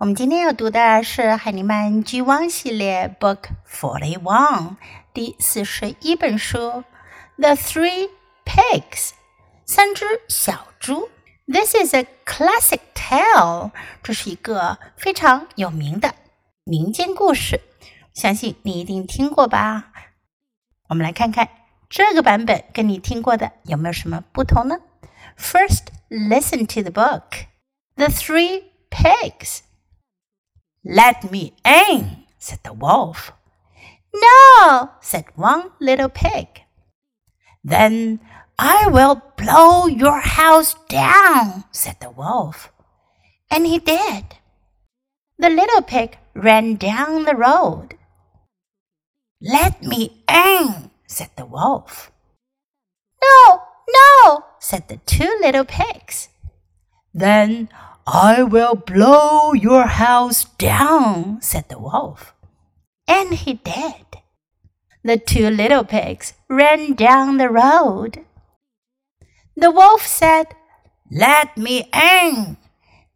我们今天要读的是海尼曼剧汪系列 Book Forty One 第四十一本书《The Three Pigs》三只小猪。This is a classic tale，这是一个非常有名的民间故事，相信你一定听过吧？我们来看看这个版本跟你听过的有没有什么不同呢？First, listen to the book. The Three Pigs. Let me in, said the wolf. No, said one little pig. Then I will blow your house down, said the wolf. And he did. The little pig ran down the road. Let me in, said the wolf. No, no, said the two little pigs. Then I will blow your house down, said the wolf. And he did. The two little pigs ran down the road. The wolf said, Let me in.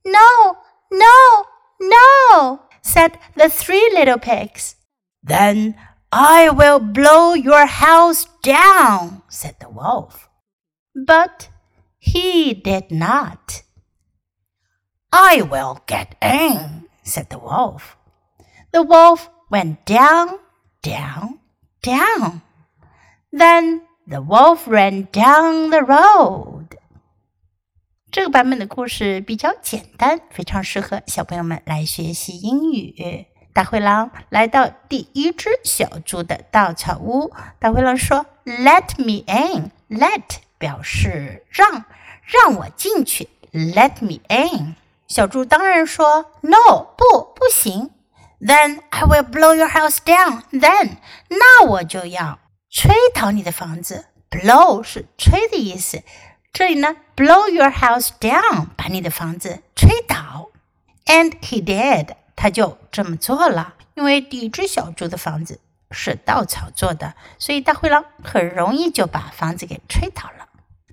No, no, no, said the three little pigs. Then I will blow your house down, said the wolf. But he did not. I will get in, said the wolf. The wolf went down, down, down. Then the wolf ran down the road. 这个版本的故事比较简单，非常适合小朋友们来学习英语。大灰狼来到第一只小猪的稻草屋，大灰狼说：“Let me in。”Let 表示让，让我进去。Let me in。 小猪当然说：“No，不，不行。” Then I will blow your house down. Then，那我就要吹倒你的房子。Blow 是吹的意思，这里呢，blow your house down，把你的房子吹倒。And he did，他就这么做了。因为第一只小猪的房子是稻草做的，所以大灰狼很容易就把房子给吹倒了。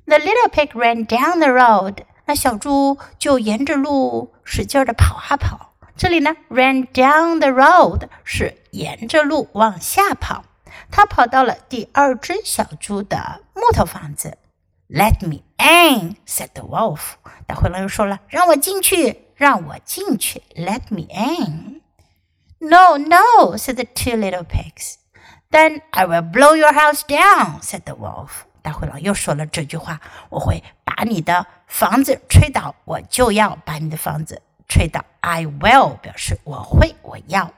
The little pig ran down the road. 那小猪就沿着路使劲的跑啊跑。这里呢，ran down the road 是沿着路往下跑。他跑到了第二只小猪的木头房子。Let me in, said the wolf。大灰狼又说了：“让我进去，让我进去。”Let me in。No, no, said the two little pigs. Then I will blow your house down, said the wolf. 大灰狼又说了这句话：“我会把你的房子吹倒，我就要把你的房子吹倒。” I will 表示我会，我要。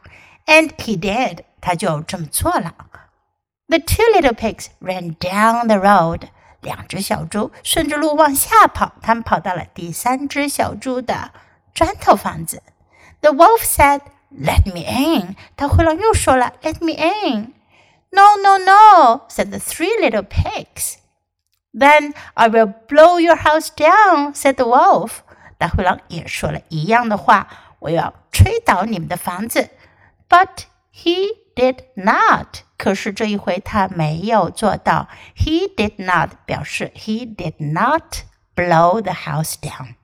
And he did，他就这么做了。The two little pigs ran down the road。两只小猪顺着路往下跑，他们跑到了第三只小猪的砖头房子。The wolf said, "Let me in." 大灰狼又说了，"Let me in." No, no, no, said the three little pigs. Then I will blow your house down, said the wolf. 大灰狼也说了一样的话，我要吹倒你们的房子。But he did not. 可是这一回他没有做到。He did not 表示 he did not blow the house down.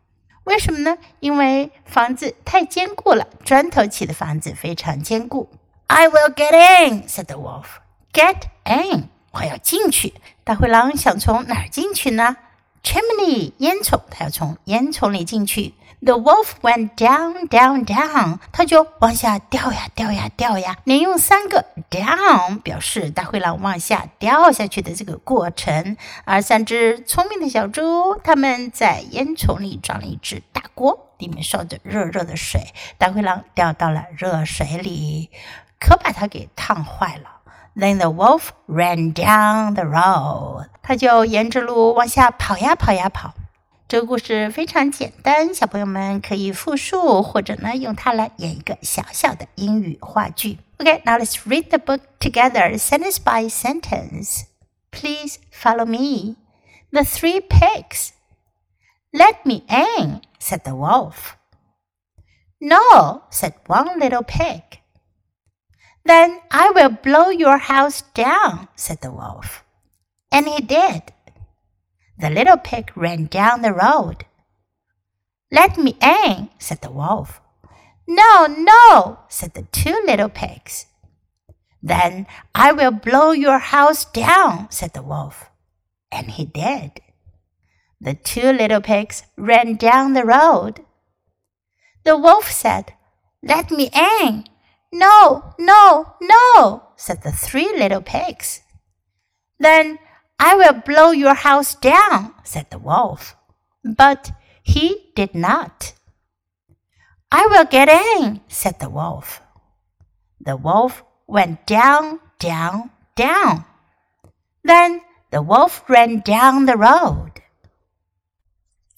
为什么呢？因为房子太坚固了，砖头砌的房子非常坚固。I will get in, said the wolf. Get in， 我要进去。大灰狼想从哪儿进去呢？Chimney，烟囱，它要从烟囱里进去。The wolf went down, down, down，它就往下掉呀，掉呀，掉呀，连用三个 down 表示大灰狼往下掉下去的这个过程。而三只聪明的小猪，他们在烟囱里装了一只大锅，里面烧着热热的水。大灰狼掉到了热水里，可把它给烫坏了。Then the wolf ran down the road。他就沿着路往下跑呀跑呀跑。这个故事非常简单，小朋友们可以复述，或者呢用它来演一个小小的英语话剧。Okay, now let's read the book together, sentence by sentence. Please follow me. The three pigs. Let me in, said the wolf. No, said one little pig. Then I will blow your house down, said the wolf. And he did. The little pig ran down the road. Let me in, said the wolf. No, no, said the two little pigs. Then I will blow your house down, said the wolf. And he did. The two little pigs ran down the road. The wolf said, Let me in. No, no, no, said the three little pigs. Then I will blow your house down, said the wolf. But he did not. I will get in, said the wolf. The wolf went down, down, down. Then the wolf ran down the road.